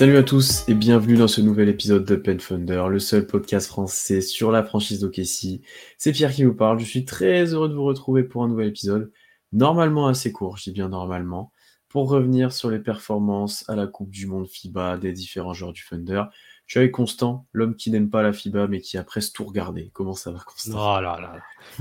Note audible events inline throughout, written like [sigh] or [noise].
Salut à tous et bienvenue dans ce nouvel épisode de Pen Thunder, le seul podcast français sur la franchise d'Okessi. C'est Pierre qui vous parle, je suis très heureux de vous retrouver pour un nouvel épisode, normalement assez court, je dis bien normalement, pour revenir sur les performances à la Coupe du Monde FIBA des différents joueurs du Thunder. Je suis avec Constant, l'homme qui n'aime pas la FIBA mais qui a presque tout regardé. Comment ça va Constant? Oh là là.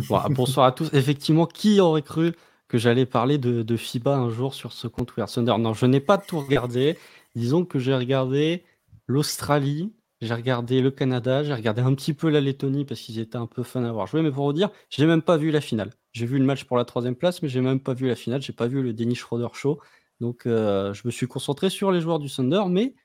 Bon, [laughs] bonsoir à tous. Effectivement, qui aurait cru que j'allais parler de, de FIBA un jour sur ce compte Wear Thunder Non, je n'ai pas tout regardé. Disons que j'ai regardé l'Australie, j'ai regardé le Canada, j'ai regardé un petit peu la Lettonie parce qu'ils étaient un peu fun à voir jouer. Mais pour vous dire, j'ai même pas vu la finale. J'ai vu le match pour la troisième place, mais j'ai même pas vu la finale. J'ai pas vu le Dennis Schroeder show. Donc, euh, je me suis concentré sur les joueurs du Thunder. Mais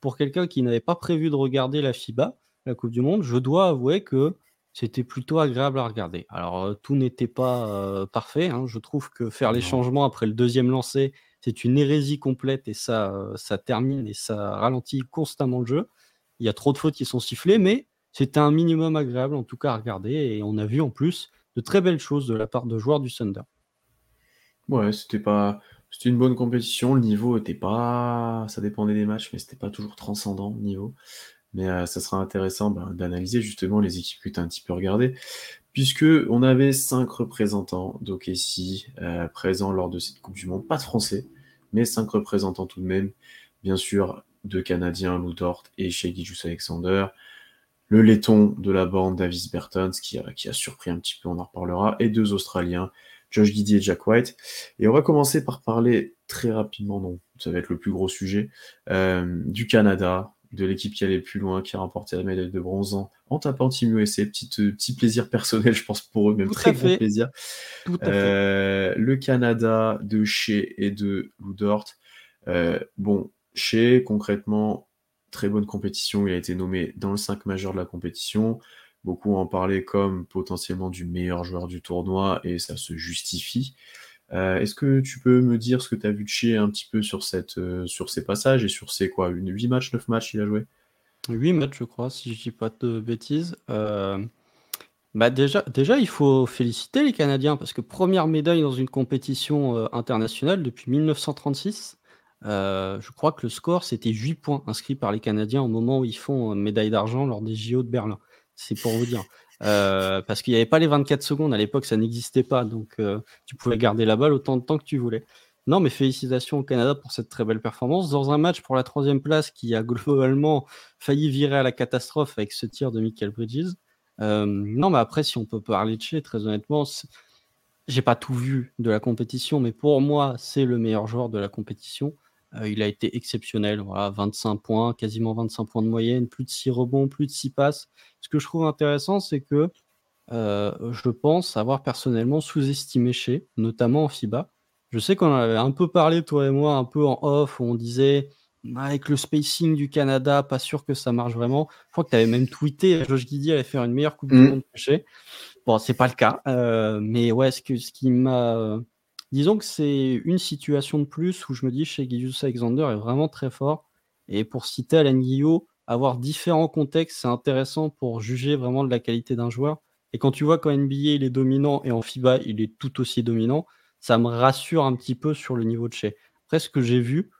pour quelqu'un qui n'avait pas prévu de regarder la FIBA, la Coupe du Monde, je dois avouer que c'était plutôt agréable à regarder. Alors, euh, tout n'était pas euh, parfait. hein. Je trouve que faire les changements après le deuxième lancer, c'est une hérésie complète et ça, euh, ça termine et ça ralentit constamment le jeu. Il y a trop de fautes qui sont sifflées, mais c'était un minimum agréable en tout cas à regarder et on a vu en plus de très belles choses de la part de joueurs du Thunder. Ouais, c'était pas, c'était une bonne compétition. Le niveau était pas, ça dépendait des matchs, mais c'était pas toujours transcendant le niveau. Mais euh, ça sera intéressant bah, d'analyser justement les équipes que tu as un petit peu regardées, puisque on avait cinq représentants d'OKC euh, présents lors de cette Coupe du Monde, pas de Français, mais cinq représentants tout de même. Bien sûr, deux Canadiens, Lou Dort et Shea Alexander. Le laiton de la bande, Davis Bertons, qui a, qui a surpris un petit peu, on en reparlera, et deux Australiens, Josh Giddy et Jack White. Et on va commencer par parler très rapidement, non, ça va être le plus gros sujet, euh, du Canada, de l'équipe qui allait le plus loin, qui a remporté la médaille de bronze en, en tapant Team USA. Petit, euh, petit plaisir personnel, [laughs] je pense, pour eux, même Tout très fait. plaisir. Tout à fait. Euh, le Canada de Shea et de Lou Dort. Euh, bon, Shea, concrètement, très bonne compétition. Il a été nommé dans le 5 majeur de la compétition. Beaucoup en parlaient comme potentiellement du meilleur joueur du tournoi et ça se justifie. Euh, Est-ce que tu peux me dire ce que tu as vu de Shea un petit peu sur, cette, euh, sur ces passages et sur ces quoi, une 8 matchs, 9 matchs il a joué? 8 matchs, je crois, si je dis pas de bêtises. Euh, bah déjà, déjà, il faut féliciter les Canadiens parce que première médaille dans une compétition internationale depuis 1936. Euh, je crois que le score, c'était 8 points inscrits par les Canadiens au moment où ils font médaille d'argent lors des JO de Berlin. C'est pour vous dire. Euh, parce qu'il n'y avait pas les 24 secondes à l'époque, ça n'existait pas. Donc, euh, tu pouvais garder la balle autant de temps que tu voulais. Non, mais félicitations au Canada pour cette très belle performance. Dans un match pour la troisième place qui a [laughs] globalement failli virer à la catastrophe avec ce tir de Michael Bridges. Euh, non, mais après, si on peut parler de chez, très honnêtement, j'ai pas tout vu de la compétition, mais pour moi, c'est le meilleur joueur de la compétition. Il a été exceptionnel, voilà, 25 points, quasiment 25 points de moyenne, plus de 6 rebonds, plus de 6 passes. Ce que je trouve intéressant, c'est que euh, je pense avoir personnellement sous-estimé chez, notamment en FIBA. Je sais qu'on en avait un peu parlé, toi et moi, un peu en off, où on disait avec le spacing du Canada, pas sûr que ça marche vraiment. Je crois que tu avais même tweeté Josh Giddy allait faire une meilleure Coupe du Mm. Monde que chez. Bon, c'est pas le cas, euh, mais ouais, ce, que, ce qui m'a. Disons que c'est une situation de plus où je me dis chez Gilgeous Alexander est vraiment très fort. Et pour citer Alain Guillot, avoir différents contextes, c'est intéressant pour juger vraiment de la qualité d'un joueur. Et quand tu vois qu'en NBA il est dominant et en FIBA il est tout aussi dominant, ça me rassure un petit peu sur le niveau de chez. Après, ce que j'ai vu,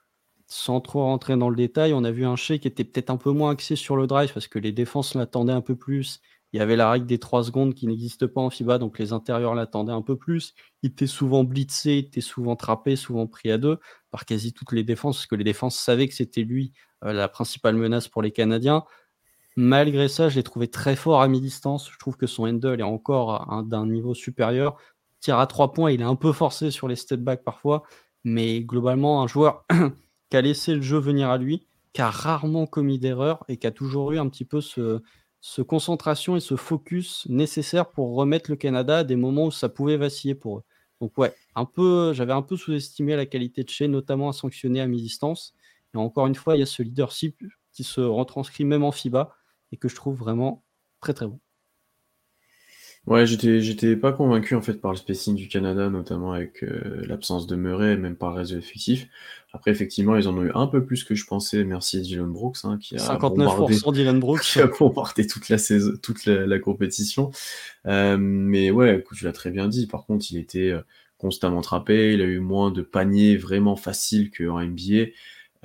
sans trop rentrer dans le détail, on a vu un Shea qui était peut-être un peu moins axé sur le drive parce que les défenses l'attendaient un peu plus. Il y avait la règle des 3 secondes qui n'existe pas en FIBA, donc les intérieurs l'attendaient un peu plus. Il était souvent blitzé, il était souvent trappé, souvent pris à deux par quasi toutes les défenses, parce que les défenses savaient que c'était lui euh, la principale menace pour les Canadiens. Malgré ça, je l'ai trouvé très fort à mi-distance. Je trouve que son handle est encore d'un niveau supérieur. Tir à 3 points, il est un peu forcé sur les step back parfois, mais globalement, un joueur [clears throat] qui a laissé le jeu venir à lui, qui a rarement commis d'erreur et qui a toujours eu un petit peu ce, ce concentration et ce focus nécessaire pour remettre le Canada à des moments où ça pouvait vaciller pour eux. Donc ouais, un peu, j'avais un peu sous-estimé la qualité de Shea, notamment à sanctionner à mi-distance. Et encore une fois, il y a ce leadership qui se retranscrit même en FIBA et que je trouve vraiment très très bon. Ouais, j'étais, j'étais pas convaincu en fait par le spacing du Canada, notamment avec euh, l'absence de Murray, même par le reste de l'effectif. Après, effectivement, ils en ont eu un peu plus que je pensais. Merci Dylan Brooks, hein, qui a 59% Dylan Brooks. [laughs] qui a bombardé toute la saison, toute la, compétition. Euh, mais ouais, écoute, tu l'as très bien dit. Par contre, il était euh, constamment trappé. Il a eu moins de paniers vraiment faciles qu'en NBA.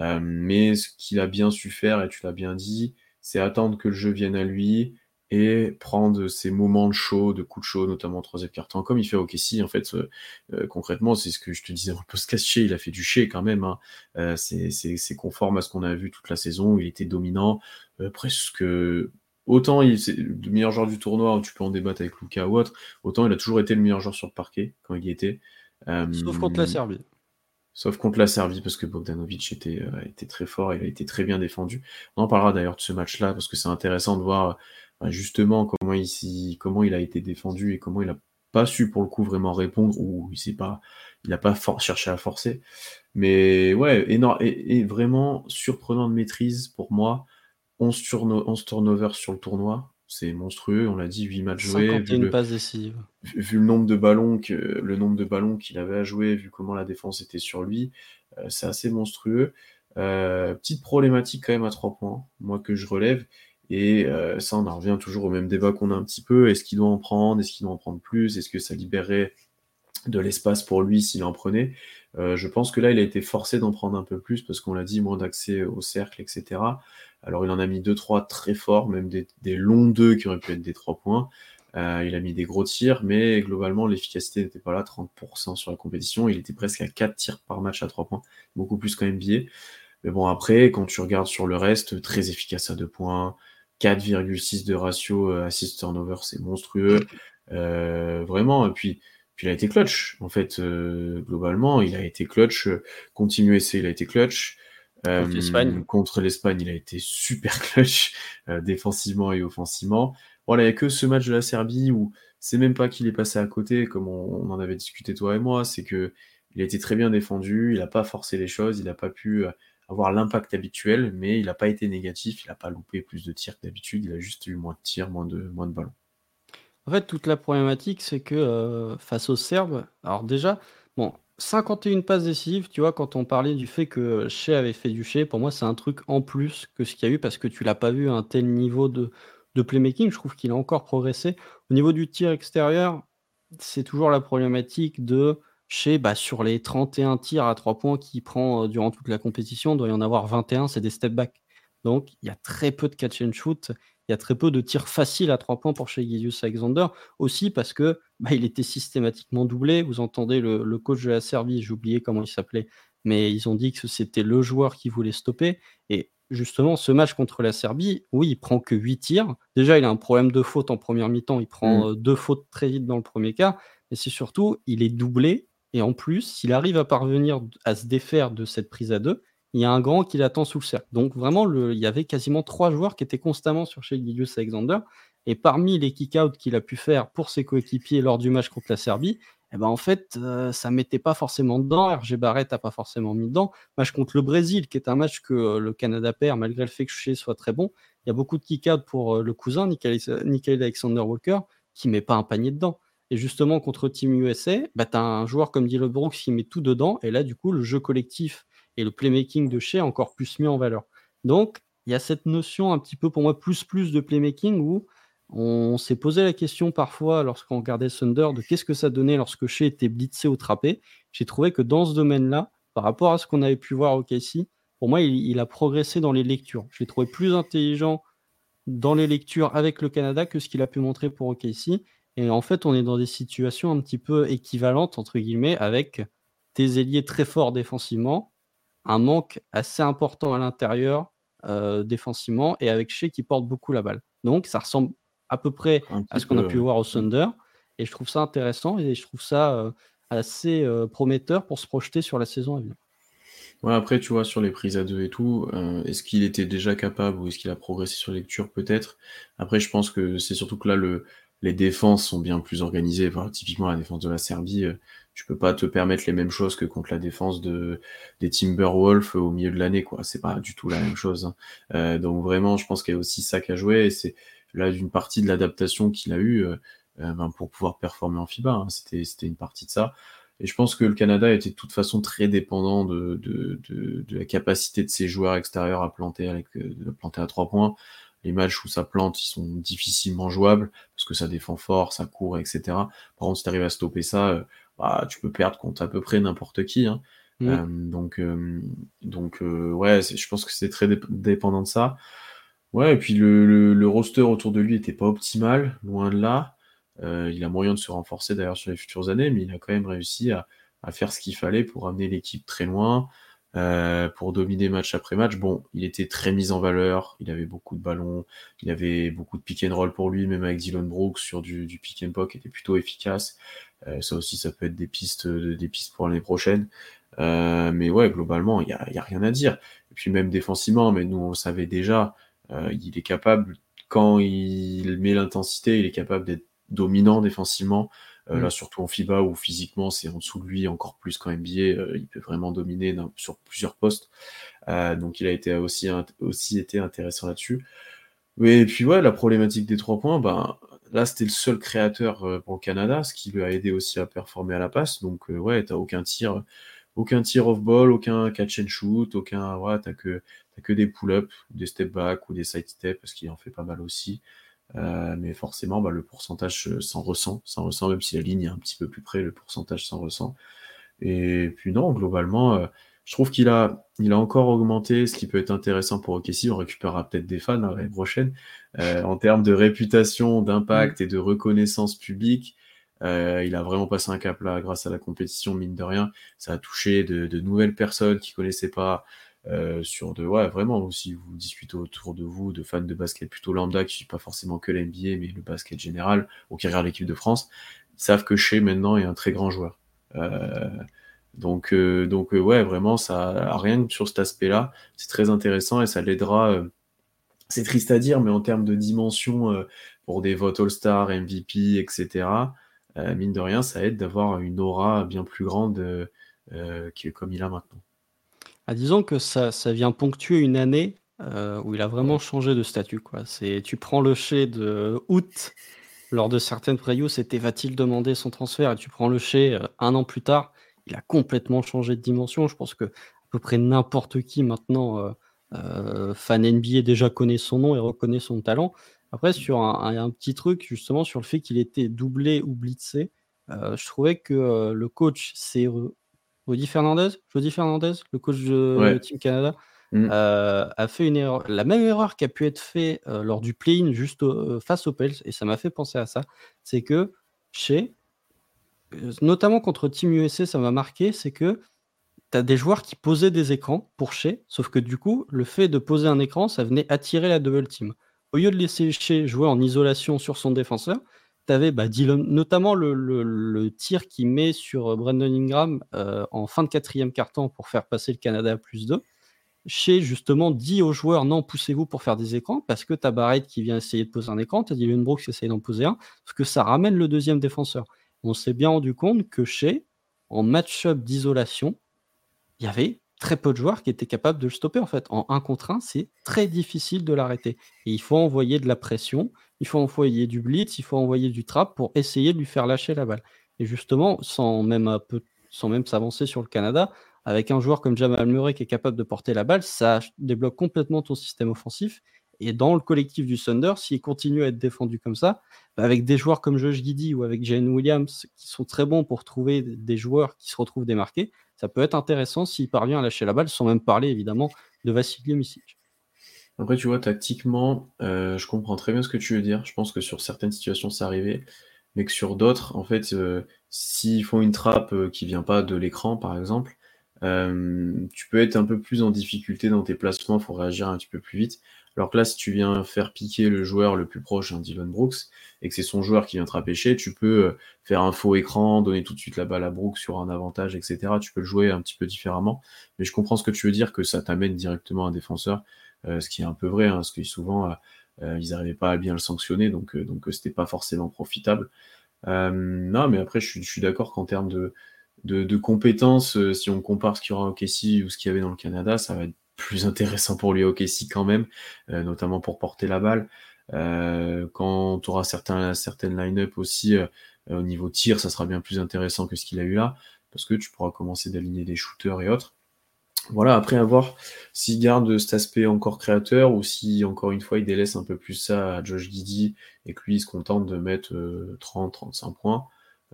Euh, mais ce qu'il a bien su faire, et tu l'as bien dit, c'est attendre que le jeu vienne à lui et prendre ces moments de chaud, de coups de chaud, notamment en troisième quart-temps, comme il fait au Kessie, en fait, euh, euh, concrètement, c'est ce que je te disais dans le podcast chez, il a fait du chez quand même, hein. euh, c'est conforme à ce qu'on a vu toute la saison, il était dominant, presque, autant il est le meilleur joueur du tournoi, tu peux en débattre avec Luca ou autre, autant il a toujours été le meilleur joueur sur le parquet quand il y était. Sauf contre la Serbie. Sauf contre la Serbie, parce que Bogdanovic était, était très fort, il a été très bien défendu. On en parlera d'ailleurs de ce match-là, parce que c'est intéressant de voir bah, justement comment il, comment il a été défendu et comment il a pas su pour le coup vraiment répondre ou il pas il n'a pas cherché à forcer. Mais ouais énorme et, vraiment surprenant de maîtrise pour moi. 11, turnovers sur le tournoi c'est monstrueux on l'a dit 8 matchs joués vu le, vu, le nombre de ballons que le nombre de ballons qu'il avait à jouer vu comment la défense était sur lui euh, c'est assez monstrueux. Euh, petite problématique quand même à 3 points moi que je relève. Et euh, ça, on en revient toujours au même débat qu'on a un petit peu. Est-ce qu'il doit en prendre? Est-ce qu'il doit en prendre plus? Est-ce que ça libérerait de l'espace pour lui s'il en prenait? Euh, Je pense que là, il a été forcé d'en prendre un peu plus parce qu'on l'a dit, moins d'accès au cercle, etc. Alors, il en a mis deux, trois très forts, même des, longs deux qui auraient pu être des trois points. Euh, il a mis des gros tirs, mais globalement, l'efficacité n'était pas là, 30% sur la compétition. Il était presque à 4 tirs par match à 3 points, beaucoup plus qu'en NBA. Mais bon, après, quand tu regardes sur le reste, très efficace à 2 points, 4,6 de ratio euh, assist turnover, c'est monstrueux. Vraiment, et puis, puis il a été clutch. En fait, euh, globalement, il a été clutch. Contre USA, il a été clutch. contre l'Espagne, il a été super [laughs] clutch, défensivement et offensivement. Voilà, il n'y a que ce match de la Serbie où c'est même pas qu'il est passé à côté, comme on, en avait discuté toi et moi, c'est que il a été très bien défendu, il n'a pas forcé les choses, il n'a pas pu avoir l'impact habituel, mais il n'a pas été négatif, il n'a pas loupé plus de tirs que d'habitude, il a juste eu moins de tirs, moins de, moins de ballons. En fait, toute la problématique, c'est que euh, face aux Serbes, alors déjà, bon, 51 passes décisives, tu vois, quand on parlait du fait que Shea avait fait du Shea, pour moi, c'est un truc en plus que ce qu'il y a eu parce que tu l'as pas vu à un tel niveau de, de playmaking. Je trouve qu'il a encore progressé. Au niveau du tir extérieur, c'est toujours la problématique de chez, bah, sur les 31 tirs à 3 points qu'il prend euh, durant toute la compétition, il doit y en avoir 21, c'est des step back. Donc, il y a très peu de catch and shoot, il y a très peu de tirs faciles à 3 points pour chez Gideus Alexander, aussi parce que bah, il était systématiquement doublé. Vous entendez le, coach de la Serbie, j'ai oublié comment il s'appelait, mais ils ont dit que c'était le joueur qui voulait stopper. Et justement, ce match contre la Serbie, oui, il prend que 8 tirs. Déjà, il a un problème de faute en première mi-temps, il prend mmh. euh, deux fautes très vite dans le premier cas, mais c'est surtout, il est doublé et en plus, s'il arrive à parvenir à se défaire de cette prise à deux, il y a un grand qui l'attend sous le cercle. Donc vraiment, le, il y avait quasiment trois joueurs qui étaient constamment sur chez Gideus Alexander. Et parmi les kick-outs qu'il a pu faire pour ses coéquipiers lors du match contre la Serbie, eh ben en fait, euh, ça mettait pas forcément dedans. RG Barrett n'a pas forcément mis dedans. Match contre le Brésil, qui est un match que euh, le Canada perd, malgré le fait que Shea soit très bon. Il y a beaucoup de kick-outs pour euh, le cousin, Nickel Alexander Walker, qui met pas un panier dedans. Et justement, contre Team USA, bah, tu as un joueur comme Dylan Brooks qui met tout dedans. Et là, du coup, le jeu collectif et le playmaking de Shea encore plus mis en valeur. Donc, il y a cette notion un petit peu, pour moi, plus plus de playmaking où on s'est posé la question parfois, lorsqu'on regardait Thunder, de qu'est-ce que ça donnait lorsque Shea était blitzé ou trappé. J'ai trouvé que dans ce domaine-là, par rapport à ce qu'on avait pu voir au KC, pour moi, il, il, a progressé dans les lectures. Je l'ai trouvé plus intelligent dans les lectures avec le Canada que ce qu'il a pu montrer pour OKC. Et en fait, on est dans des situations un petit peu équivalentes, entre guillemets, avec des ailiers très forts défensivement, un manque assez important à l'intérieur euh, défensivement, et avec Shea qui porte beaucoup la balle. Donc, ça ressemble à peu près à ce qu'on a pu voir au Thunder, et je trouve ça intéressant, et je trouve ça euh, assez euh, prometteur pour se projeter sur la saison à venir. Ouais, après, tu vois, sur les prises à deux et tout, est-ce qu'il était déjà capable ou est-ce qu'il a progressé sur lecture Peut-être? Après, je pense que c'est surtout que là, le, les défenses sont bien plus organisées. typiquement, la défense de la Serbie, euh, tu peux pas te permettre les mêmes choses que contre la défense de, des Timberwolves au milieu de l'année, quoi. C'est pas du tout la même chose. Hein. Euh, donc vraiment, je pense qu'il y a aussi ça qu'à jouer. Et c'est là d'une partie de l'adaptation qu'il a eu. Euh, ben, pour pouvoir performer en FIBA. Hein. C'était une partie de ça. Et je pense que le Canada était de toute façon très dépendant de, de, de, de la capacité de ses joueurs extérieurs à planter, avec, à planter à trois points. Les matchs où ça plante, ils sont difficilement jouables parce que ça défend fort, ça court, etc. Par contre, si tu arrives à stopper ça, bah, tu peux perdre contre à peu près n'importe qui. Hein. Mmh. Euh, donc, euh, donc euh, ouais, je pense que c'est très dépendant de ça. Ouais, et puis le, le, roster autour de lui était pas optimal, loin de là. il a moyen de se renforcer d'ailleurs sur les futures années, mais il a quand même réussi à, à faire ce qu'il fallait pour amener l'équipe très loin, euh, pour dominer match après match. Bon, il était très mis en valeur, il avait beaucoup de ballons, il avait beaucoup de pick and roll pour lui, même avec Dylan Brooks sur du, du pick and pop était plutôt efficace. Euh, ça aussi, ça peut être des pistes, des pistes pour l'année prochaine. Euh, mais ouais, globalement, il n'y a, y a, rien à dire. Et puis même défensivement, mais nous on le savait déjà, euh, il est capable, quand il met l'intensité, il est capable d'être dominant défensivement. Euh, mm. Là, surtout en FIBA, où physiquement c'est en dessous de lui encore plus qu'en NBA, il peut vraiment dominer sur plusieurs postes. donc il a été aussi, aussi été intéressant là-dessus. Et puis ouais, la problématique des trois points, ben, là c'était le seul créateur pour le Canada, ce qui lui a aidé aussi à performer à la passe. Donc ouais, t'as aucun tir aucun tir off ball, aucun catch and shoot, aucun, ouais, t'as que, as que des pull-up, des step back ou des side step parce qu'il en fait pas mal aussi. Euh, mais forcément, bah, le pourcentage s'en ressent, s'en ressent, même si la ligne est un petit peu plus près, le pourcentage s'en ressent. Et puis non, globalement, euh, je trouve qu'il a, il a encore augmenté, ce qui peut être intéressant pour OKC. On récupérera peut-être des fans hein, l'année prochaine. Euh, en termes de réputation, d'impact mm. et de reconnaissance publique, euh, il a vraiment passé un cap là grâce à la compétition, mine de rien. Ça a touché de, de nouvelles personnes qui connaissaient pas. Euh, sur de ouais vraiment aussi vous discutez autour de vous de fans de basket plutôt lambda qui suivent pas forcément que l'NBA mais le basket général ou qui regardent l'équipe de France savent que Shea maintenant est un très grand joueur euh, donc euh, donc euh, ouais vraiment ça rien que sur cet aspect là c'est très intéressant et ça l'aidera euh, c'est triste à dire mais en termes de dimension pour des votes All-Star MVP etc mine de rien, ça aide d'avoir une aura bien plus grande que comme il a maintenant. Ah, disons que ça, ça vient ponctuer une année où il a vraiment changé de statut. Quoi. C'est, tu prends le chez de août, lors de certaines previews, c'était va-t-il demander son transfert Et tu prends le chez un an plus tard, il a complètement changé de dimension. Je pense que à peu près n'importe qui maintenant, fan NBA, déjà connaît son nom et reconnaît son talent. Après, sur un, petit truc, justement, sur le fait qu'il était doublé ou blitzé, euh, je trouvais que euh, le coach, c'est Rudy Fernandez, Fernandez, le coach de Team Canada, mmh. euh, a fait une erreur, la même erreur qui a pu être faite lors du play-in juste face aux Pels, et ça m'a fait penser à ça, c'est que chez, notamment contre Team USA, ça m'a marqué, c'est que tu as des joueurs qui posaient des écrans pour chez, sauf que du coup, le fait de poser un écran, ça venait attirer la double team au lieu de laisser Shea jouer en isolation sur son défenseur, tu avais bah, notamment le, tir qu'il met sur euh, Brandon Ingram euh, en fin de quatrième carton pour faire passer le Canada à plus 2. Shea, justement, dit aux joueurs non, poussez-vous pour faire des écrans parce que tu as Barrett qui vient essayer de poser un écran, tu as Dylan Brooks qui essaye d'en poser un, parce que ça ramène le deuxième défenseur. On s'est bien rendu compte que Shea, en match-up d'isolation, il y avait très peu de joueurs qui étaient capables de le stopper en fait. En 1 contre 1, c'est très difficile de l'arrêter. Et il faut envoyer de la pression, il faut envoyer du blitz, il faut envoyer du trap pour essayer de lui faire lâcher la balle. Et justement, sans même, sans même s'avancer sur le Canada, avec un joueur comme Jamal Murray qui est capable de porter la balle, ça débloque complètement ton système offensif. Et dans le collectif du Thunder, s'il continue à être défendu comme ça, bah, avec des joueurs comme Josh Giddy ou avec Jane Williams qui sont très bons pour trouver des joueurs qui se retrouvent démarqués, ça peut être intéressant s'il parvient à lâcher la balle, sans même parler évidemment de Vassili Misic. Après, tu vois, tactiquement, euh, je comprends très bien ce que tu veux dire. Je pense que sur certaines situations, c'est arrivé, mais que sur d'autres, en fait, euh, s'ils font une trappe euh, qui vient pas de l'écran, par exemple, tu peux être un peu plus en difficulté dans tes placements, il faut réagir un petit peu plus vite. Alors que là, si tu viens faire piquer le joueur le plus proche, un Dylan Brooks, et que c'est son joueur qui vient te tu peux euh, faire un faux écran, donner tout de suite la balle à Brooks sur un avantage, etc. Tu peux le jouer un petit peu différemment. Mais je comprends ce que tu veux dire, que ça t'amène directement un défenseur, euh, ce qui est un peu vrai, hein, parce que souvent, euh, ils n'arrivaient pas à bien le sanctionner, donc donc c'était pas forcément profitable. non, mais après, je suis, d'accord qu'en termes de, de, compétences, si on compare ce qu'il y aura au Kessie ou ce qu'il y avait dans le Canada, ça va être plus intéressant pour lui au quand même, euh, notamment pour porter la balle. quand tu auras certains, certaines line-up aussi au niveau tir, ça sera bien plus intéressant que ce qu'il a eu là, parce que tu pourras commencer d'aligner des shooters et autres. Voilà, après à voir s'il garde cet aspect encore créateur ou si encore une fois il délaisse un peu plus ça à Josh Giddy et que lui il se contente de mettre 30-35 points.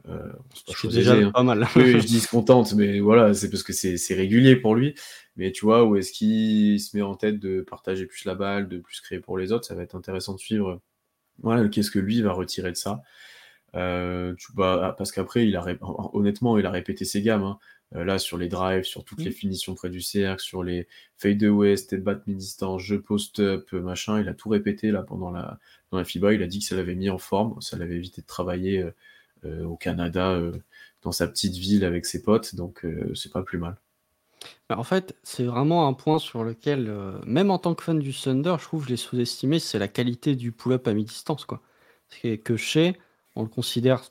Euh, c'est déjà hein. pas mal. oui, [laughs] je dis se contente, mais voilà, c'est parce que c'est régulier pour lui. Mais tu vois, où est-ce qu'il se met en tête de partager plus la balle, de plus créer pour les autres, ça va être intéressant de suivre. Voilà, qu'est-ce que lui va retirer de ça. Euh, tu, bah, parce qu'après, il a honnêtement, il a répété ses gammes. Hein. Euh, là, sur les drives, sur toutes les finitions près du cercle, sur les fade away, step back mi-distance, jeu post-up, machin, il a tout répété là pendant la, dans la FIBA. Il a dit que ça l'avait mis en forme, ça l'avait évité de travailler euh, au Canada, euh, dans sa petite ville avec ses potes, donc euh, c'est pas plus mal. Bah, en fait, c'est vraiment un point sur lequel, même en tant que fan du Thunder, je trouve je l'ai sous-estimé, c'est la qualité du pull-up à mi-distance, quoi. C'est que chez, on le considère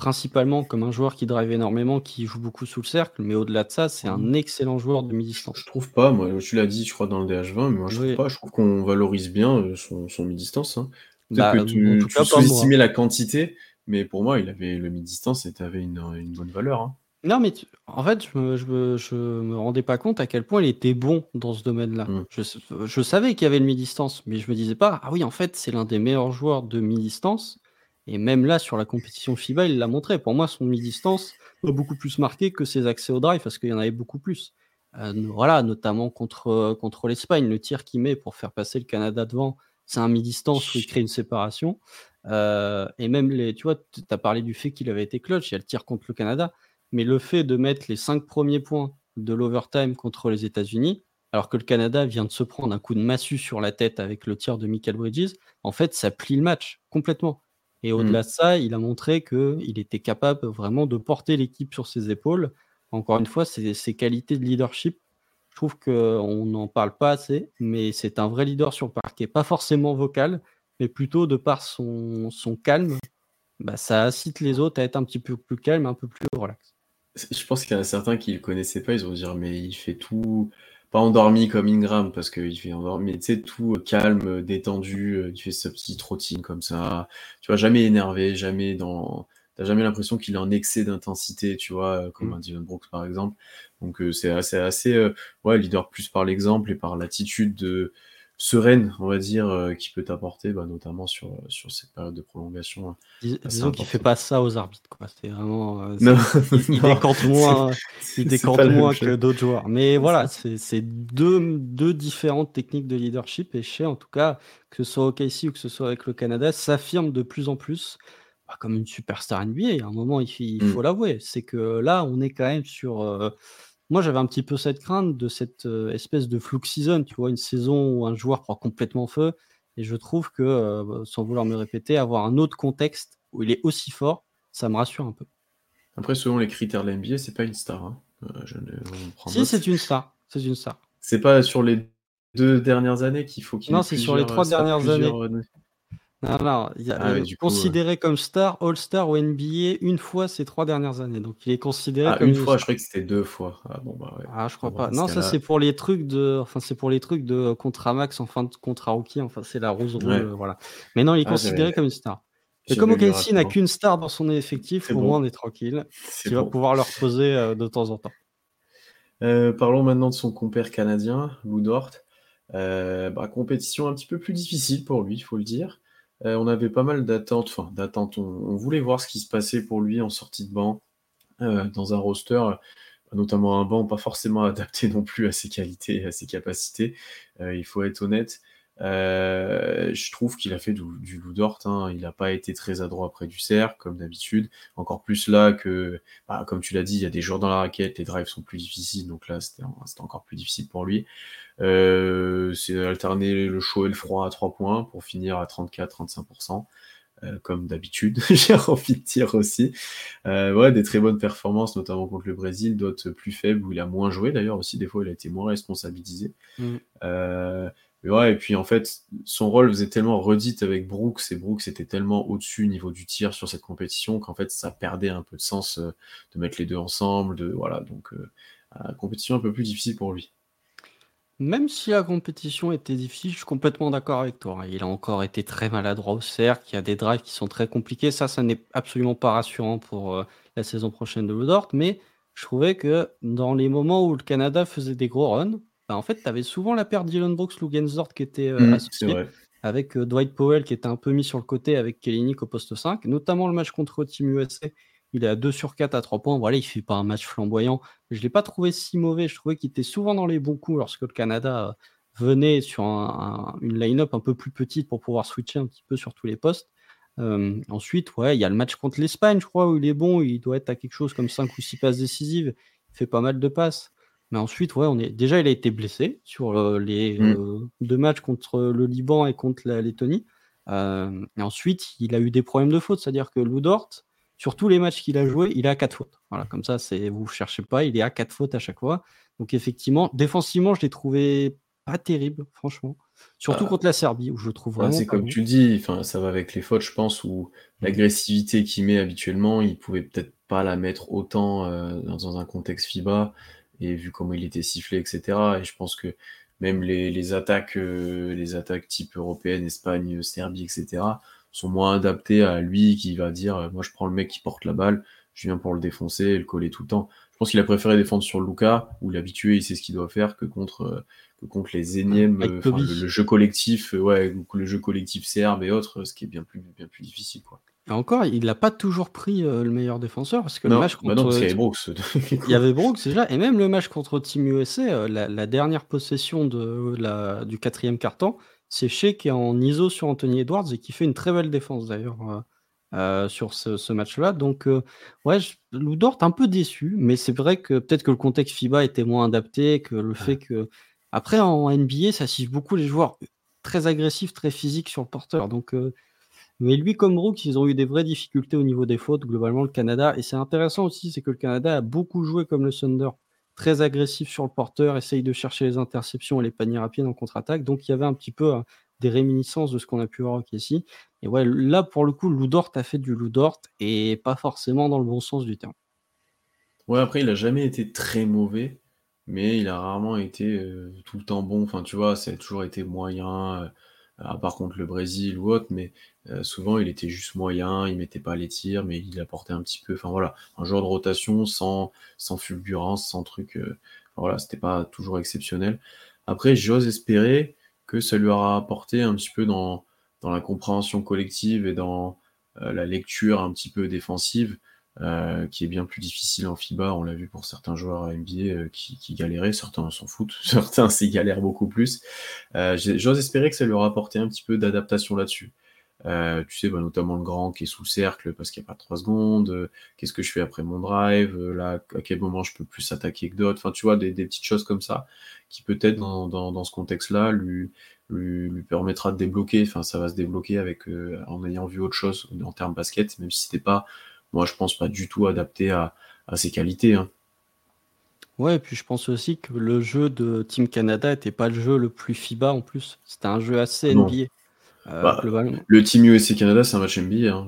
principalement comme un joueur qui drive énormément, qui joue beaucoup sous le cercle, mais au-delà de ça, c'est un mmh. excellent joueur de mi-distance. Je trouve pas, moi, tu l'as dit, je crois, dans le DH20, mais moi, je trouve pas. Je trouve qu'on valorise bien son, mi-distance. Hein. Peut-être bah, que tu, tu sous-estimais la quantité, mais pour moi, il avait le mi-distance et avait une, une, bonne valeur. Hein. Non, mais en fait, je me, je, me, je me, rendais pas compte à quel point il était bon dans ce domaine-là. Mmh. Je, je, savais qu'il y avait le mi-distance, mais je me disais pas, ah oui, en fait, c'est l'un des meilleurs joueurs de mi-distance. Et même là, sur la compétition FIBA, il l'a montré. Pour moi, son mi-distance a beaucoup plus marqué que ses accès au drive, parce qu'il y en avait beaucoup plus. Euh, voilà, notamment contre, contre l'Espagne, le tir qu'il met pour faire passer le Canada devant, c'est un mi-distance où il crée une séparation. Euh, et même, les, tu vois, tu as parlé du fait qu'il avait été clutch, il y a le tir contre le Canada, mais le fait de mettre les cinq premiers points de l'overtime contre les États-Unis, alors que le Canada vient de se prendre un coup de massue sur la tête avec le tir de Michael Bridges, en fait, ça plie le match complètement. Et au-delà mm. de ça, il a montré qu'il était capable vraiment de porter l'équipe sur ses épaules. Encore une fois, ses, ses qualités de leadership, je trouve qu'on n'en parle pas assez, mais c'est un vrai leader sur le parquet, pas forcément vocal, mais plutôt de par son, son calme, bah, ça incite les autres à être un petit peu plus calme, un peu plus relax. Je pense qu'il y en a certains qui ne le connaissaient pas, ils vont dire mais il fait tout, pas endormi comme Ingram, parce qu'il fait endormi, mais tu sais, tout euh, calme, euh, détendu, euh, il fait sa petite routine comme ça, tu vois, jamais énervé, jamais dans... T'as jamais l'impression qu'il est en excès d'intensité, tu vois, comme mm. un Dylan Brooks par exemple. Donc c'est assez, assez ouais, leader plus par l'exemple et par l'attitude de, sereine, on va dire, euh, qui peut t'apporter, bah, notamment sur, sur cette période de prolongation. Hein. disons qu'il fait pas ça aux arbitres, quoi. C'est vraiment. Euh, [laughs] il, [laughs] décante moins, il décante moins que d'autres joueurs. Mais voilà, c'est deux, deux différentes techniques de leadership. Et chez, en tout cas, que ce soit au KC ou que ce soit avec le Canada, s'affirme de plus en plus bah, comme une superstar NBA. À un moment, il, il mmh. faut l'avouer. C'est que là, on est quand même sur. Euh, moi, j'avais un petit peu cette crainte de cette euh, espèce de flux season, tu vois, une saison où un joueur prend complètement feu. Et je trouve que, euh, sans vouloir me répéter, avoir un autre contexte où il est aussi fort, ça me rassure un peu. Après, selon les critères de l'NBA, c'est pas une star. Hein. Euh, si, c'est une star. C'est une star. C'est pas sur les deux dernières années qu'il faut qu'il Non, c'est sur les trois dernières années. Non, non, il ah est considéré comme star, All-Star ou NBA une fois ces trois dernières années. Donc il est considéré ah, comme une fois, je croyais que c'était deux fois. Ah bon bah ouais. Ah, je crois pas. Non, ça c'est pour les trucs de, enfin c'est pour les trucs de contrat max en fin de contrat rookie. Enfin c'est la rose rouge, voilà. Mais non, il est ah, considéré comme une star. Et comme OKC n'a qu'une star dans son effectif, au moins on est tranquille. Il va pouvoir leur poser euh, de temps en temps. Euh, parlons maintenant de son compère canadien, Lou Dort. Euh, bah, compétition un petit peu plus difficile pour lui, il faut le dire. Euh, on avait pas mal d'attentes, enfin d'attentes. On, voulait voir ce qui se passait pour lui en sortie de banc, euh, dans un roster, euh, notamment un banc pas forcément [laughs] adapté non plus à ses qualités et à ses capacités. il faut être honnête. Euh, je trouve qu'il a fait du, du loup d'ort. Hein. Il n'a pas été très adroit près du cercle, comme d'habitude. Encore plus là que, bah, comme tu l'as dit, il y a des joueurs dans la raquette, les drives sont plus difficiles, donc là, c'était encore plus difficile pour lui. Euh, c'est alterner le chaud et le froid à 3 points pour finir à 34-35%. Euh, comme d'habitude, [laughs] j'ai envie de dire aussi. Euh, ouais, des très bonnes performances, notamment contre le Brésil, d'autres plus faibles où il a moins joué d'ailleurs aussi. Des fois, il a été moins responsabilisé. Mm. Euh, ouais, et puis en fait, son rôle faisait tellement redite avec Brooks, et Brooks était tellement au-dessus niveau du tir sur cette compétition qu'en fait, ça perdait un peu de sens euh, de mettre les deux ensemble. De, voilà, donc, euh, compétition un peu plus difficile pour lui. Même si la compétition était difficile, je suis complètement d'accord avec toi. Hein. Il a encore été très maladroit au cercle, il y a des drives qui sont très compliqués. Ça, ça n'est absolument pas rassurant pour euh, la saison prochaine de Ludort. Mais je trouvais que dans les moments où le Canada faisait des gros runs, bah, en fait, tu avais souvent la paire Dylan Brooks, Lugensdort qui était euh, Mmh, associée, avec euh, Dwight Powell qui était un peu mis sur le côté avec Kellenic au poste 5, notamment le match contre Team USA. Il est à 2 sur 4 à 3 points. Voilà, il fait pas un match flamboyant. Je ne l'ai pas trouvé si mauvais. Je trouvais qu'il était souvent dans les bons coups lorsque le Canada euh, venait sur une line-up un peu plus petite pour pouvoir switcher un petit peu sur tous les postes. Euh, ensuite, ouais, il y a le match contre l'Espagne, je crois, où il est bon. Il doit être à quelque chose comme 5 ou 6 passes décisives. Il fait pas mal de passes. Mais ensuite, ouais, on est déjà, il a été blessé sur euh, les mmh. deux matchs contre le Liban et contre la Lettonie. et ensuite, il a eu des problèmes de faute, c'est-à-dire que Ludort, sur tous les matchs qu'il a joué, il est à 4 fautes. Voilà, comme ça, c'est vous ne cherchez pas, il est à 4 fautes à chaque fois. Donc effectivement, défensivement, je l'ai trouvé pas terrible, franchement. Surtout contre la Serbie, où je trouve vraiment. c'est comme tu dis, enfin, ça va avec les fautes, je pense, où mmh. l'agressivité qu'il met habituellement, il pouvait peut-être pas la mettre autant euh, dans un contexte FIBA, et vu comment il était sifflé, etc. Et je pense que même les, attaques, euh, les attaques type européenne, Espagne, Serbie, etc sont moins adaptés à lui qui va dire euh, moi je prends le mec qui porte la balle, je viens pour le défoncer et le coller tout le temps. Je pense qu'il a préféré défendre sur Luca où l'habitué il sait ce qu'il doit faire que contre euh, que contre les énièmes euh, le, jeu collectif ouais le jeu collectif serbe et autres ce qui est bien plus bien plus difficile quoi. Et encore, il n'a pas toujours pris le meilleur défenseur parce que le match bah contre. [laughs] il y avait Brooks. il y avait Brooks déjà, et même le match contre Team USA, la, dernière possession de, la, du quatrième carton, c'est Shea qui est en ISO sur Anthony Edwards et qui fait une très belle défense d'ailleurs euh, euh, sur ce, match-là. Donc, euh, ouais, je, Ludort un peu déçu, mais c'est vrai que peut-être que le contexte FIBA était moins adapté, que le fait que. Après, en NBA, ça cible beaucoup les joueurs très agressifs, très physiques sur le porteur. Donc, mais lui, comme Brooks, ils ont eu des vraies difficultés au niveau des fautes, globalement, le Canada. Et c'est intéressant aussi, c'est que le Canada a beaucoup joué comme le Thunder très agressif sur le porteur, essaye de chercher les interceptions et les paniers rapides en contre-attaque. Donc il y avait un petit peu hein, des réminiscences de ce qu'on a pu voir ici. Et ouais, là pour le coup, Ludort a fait du Ludort et pas forcément dans le bon sens du terme. Ouais, après il a jamais été très mauvais, mais il a rarement été euh, tout le temps bon. Enfin, tu vois, ça a toujours été moyen. Euh, à part contre le Brésil ou autre, mais euh, souvent il était juste moyen, il mettait pas les tirs, mais il apportait un petit peu, enfin voilà, un joueur de rotation sans, sans fulgurance, sans truc, euh, voilà, c'était pas toujours exceptionnel. Après, j'ose espérer que ça lui aura apporté un petit peu dans, dans la compréhension collective et dans euh, la lecture un petit peu défensive, euh, qui est bien plus difficile en FIBA. On l'a vu pour certains joueurs à NBA qui, qui, galéraient, certains s'en foutent, [laughs] certains s'y galèrent beaucoup plus. J'ose espérer que ça leur a apporté un petit peu d'adaptation là-dessus. Euh, tu sais, bah, notamment le grand qui est sous cercle parce qu'il n'y a pas trois secondes. Qu'est-ce que je fais après mon drive Là, à quel moment je peux plus attaquer que d'autres Enfin, tu vois, des, des, petites choses comme ça qui peut-être dans, dans, dans, ce contexte-là lui, lui, lui, permettra de débloquer. Enfin, ça va se débloquer avec en ayant vu autre chose en termes basket, même si c'était pas moi, je pense pas du tout adapté à, ses qualités. Hein. Ouais, et puis je pense aussi que le jeu de Team Canada n'était pas le jeu le plus FIBA en plus. C'était un jeu assez NBA. Euh, bah, le Team USA Canada, c'est un match NBA. Hein,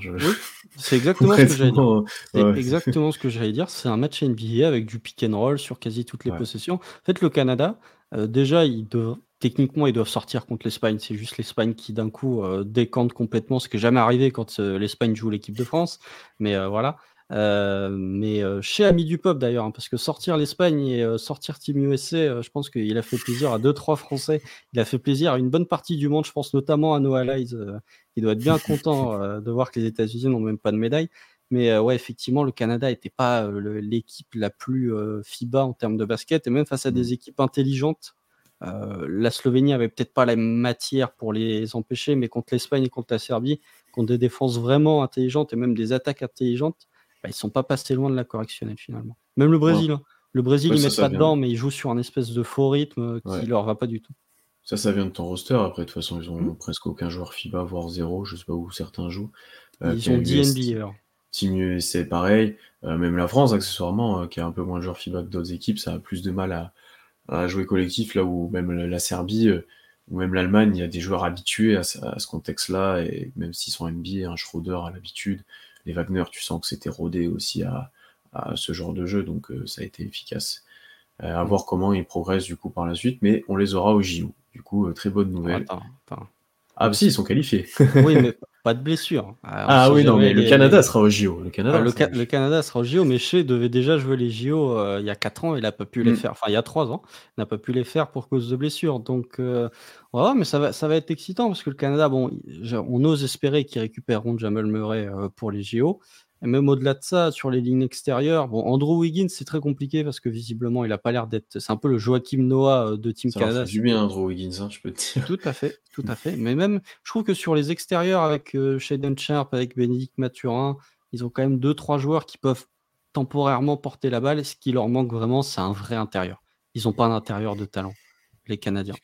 c'est exactement, ce que j'allais dire. C'est exactement ce que j'allais dire. C'est un match NBA avec du pick and roll sur quasi toutes les possessions. En fait, le Canada, euh, déjà, il techniquement, ils doivent sortir contre l'Espagne. C'est juste l'Espagne qui, d'un coup, euh, décante complètement, ce qui n'est jamais arrivé quand euh, l'Espagne joue l'équipe de France. Mais euh, mais chez Ami du Peuple, d'ailleurs, hein, parce que sortir l'Espagne et sortir Team USA, je pense qu'il a fait plaisir à deux, trois Français. Il a fait plaisir à une bonne partie du monde. Je pense notamment à Noah Lyles, qui doit être bien content [laughs] de voir que les États-Unis n'ont même pas de médaille. Mais ouais, effectivement, le Canada n'était pas l'équipe la plus FIBA en termes de basket. Et même face à des mmh. équipes intelligentes, euh, la Slovénie avait peut-être pas la matière pour les empêcher, mais contre l'Espagne et contre la Serbie, contre des défenses vraiment intelligentes et même des attaques intelligentes, bah, ils sont pas passés loin de la correctionnelle finalement. Même le Brésil, hein. le Brésil, ils mettent pas dedans, mais ils jouent sur un espèce de faux rythme qui leur va pas du tout. Ça, ça vient de ton roster. Après, de toute façon, ils ont mmh. presque aucun joueur FIBA, voire zéro. Je sais pas où certains jouent. Euh, ils ont 10 NBA. Team c'est pareil. Euh, même la France, accessoirement, qui a un peu moins de joueurs FIBA que d'autres équipes, ça a plus de mal à, à jouer collectif, là où même la Serbie euh, ou même l'Allemagne, il y a des joueurs habitués à, ce contexte-là, et même s'ils sont NBA, un Schroeder à l'habitude, les Wagner, tu sens que c'était rodé aussi à, ce genre de jeu, donc euh, ça a été efficace. à voir comment ils progressent du coup par la suite, mais on les aura au JO. Du coup, très bonne nouvelle. Ah, si, ils sont qualifiés. [laughs] oui, mais [laughs] pas de blessure. Ah, ah oui, non, mais le Canada sera au JO. Le Canada, le, Canada sera au JO, mais Shea devait déjà jouer les JO euh, il y a 4 ans, il n'a pas pu les mm. faire. Enfin, il y a 3 ans, il n'a pas pu les faire pour cause de blessure. Donc, euh, mais ça va, ça va être excitant parce que le Canada, bon, on ose espérer qu'ils récupéreront Jamal Murray euh, pour les JO. Et même au-delà de ça, sur les lignes extérieures, bon, Andrew Wiggins, c'est très compliqué parce que visiblement, il n'a pas l'air d'être. C'est un peu le Joachim Noah euh, de Team Canada. C'est bien, Andrew Wiggins, hein, je peux te dire. Tout à fait, tout à [laughs] fait. Mais même, je trouve que sur les extérieurs, avec euh, Shaden Sharp, avec Bénédicte Mathurin, ils ont quand même deux, trois joueurs qui peuvent temporairement porter la balle. Et ce qui leur manque vraiment, c'est un vrai intérieur. Ils n'ont pas un intérieur de talent, les Canadiens.